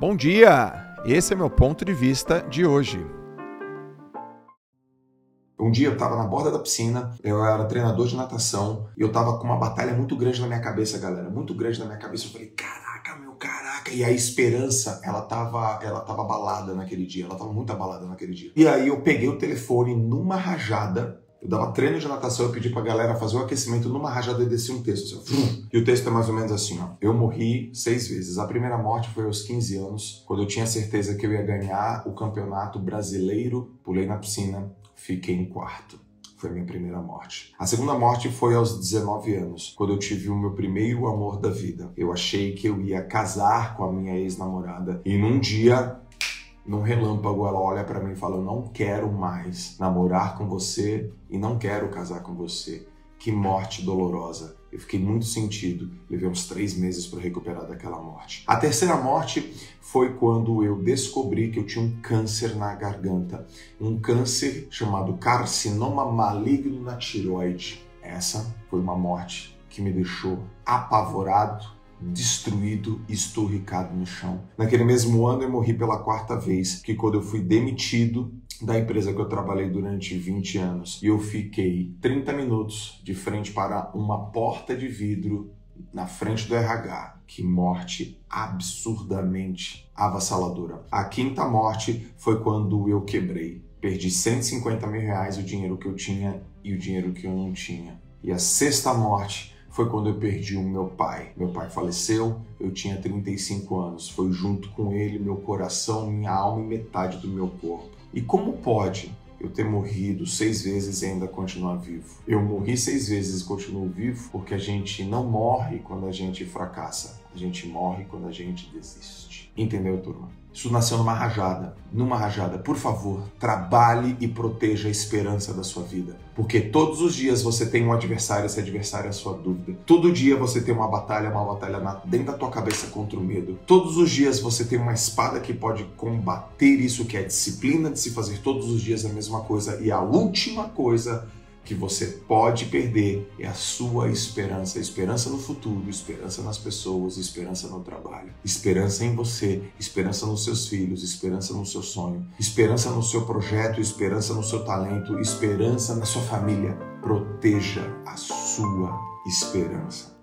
Bom dia! Esse é meu ponto de vista de hoje. Um dia eu estava na borda da piscina, eu era treinador de natação e eu estava com uma batalha muito grande na minha cabeça, galera. Muito grande na minha cabeça. Eu falei, caraca, meu, caraca. E a esperança, ela tava, ela tava abalada naquele dia. Ela tava muito abalada naquele dia. E aí eu peguei o telefone numa rajada eu dava treino de natação, eu pedi pra galera fazer o aquecimento numa rajada e descia um texto. Assim, e o texto é mais ou menos assim, ó. Eu morri seis vezes. A primeira morte foi aos 15 anos, quando eu tinha certeza que eu ia ganhar o campeonato brasileiro. Pulei na piscina, fiquei em quarto. Foi a minha primeira morte. A segunda morte foi aos 19 anos, quando eu tive o meu primeiro amor da vida. Eu achei que eu ia casar com a minha ex-namorada e num dia num relâmpago, ela olha para mim e fala: Eu não quero mais namorar com você e não quero casar com você. Que morte dolorosa. Eu fiquei muito sentido. Levei uns três meses para recuperar daquela morte. A terceira morte foi quando eu descobri que eu tinha um câncer na garganta. Um câncer chamado carcinoma maligno na tiroide. Essa foi uma morte que me deixou apavorado, destruído e no chão. Naquele mesmo ano eu morri pela quarta vez, que quando eu fui demitido da empresa que eu trabalhei durante 20 anos e eu fiquei 30 minutos de frente para uma porta de vidro na frente do RH. Que morte absurdamente avassaladora. A quinta morte foi quando eu quebrei. Perdi 150 mil reais, o dinheiro que eu tinha e o dinheiro que eu não tinha. E a sexta morte foi quando eu perdi o meu pai. Meu pai faleceu, eu tinha 35 anos. Foi junto com ele meu coração, minha alma e metade do meu corpo. E como pode eu ter morrido seis vezes e ainda continuar vivo? Eu morri seis vezes e continuo vivo porque a gente não morre quando a gente fracassa, a gente morre quando a gente desiste. Entendeu, turma? Isso nasceu numa rajada. Numa rajada, por favor, trabalhe e proteja a esperança da sua vida. Porque todos os dias você tem um adversário, esse adversário é a sua dúvida. Todo dia você tem uma batalha, uma batalha dentro da tua cabeça contra o medo. Todos os dias você tem uma espada que pode combater isso, que é a disciplina de se fazer todos os dias a mesma coisa. E a última coisa que você pode perder é a sua esperança, esperança no futuro, esperança nas pessoas, esperança no trabalho, esperança em você, esperança nos seus filhos, esperança no seu sonho, esperança no seu projeto, esperança no seu talento, esperança na sua família. Proteja a sua esperança.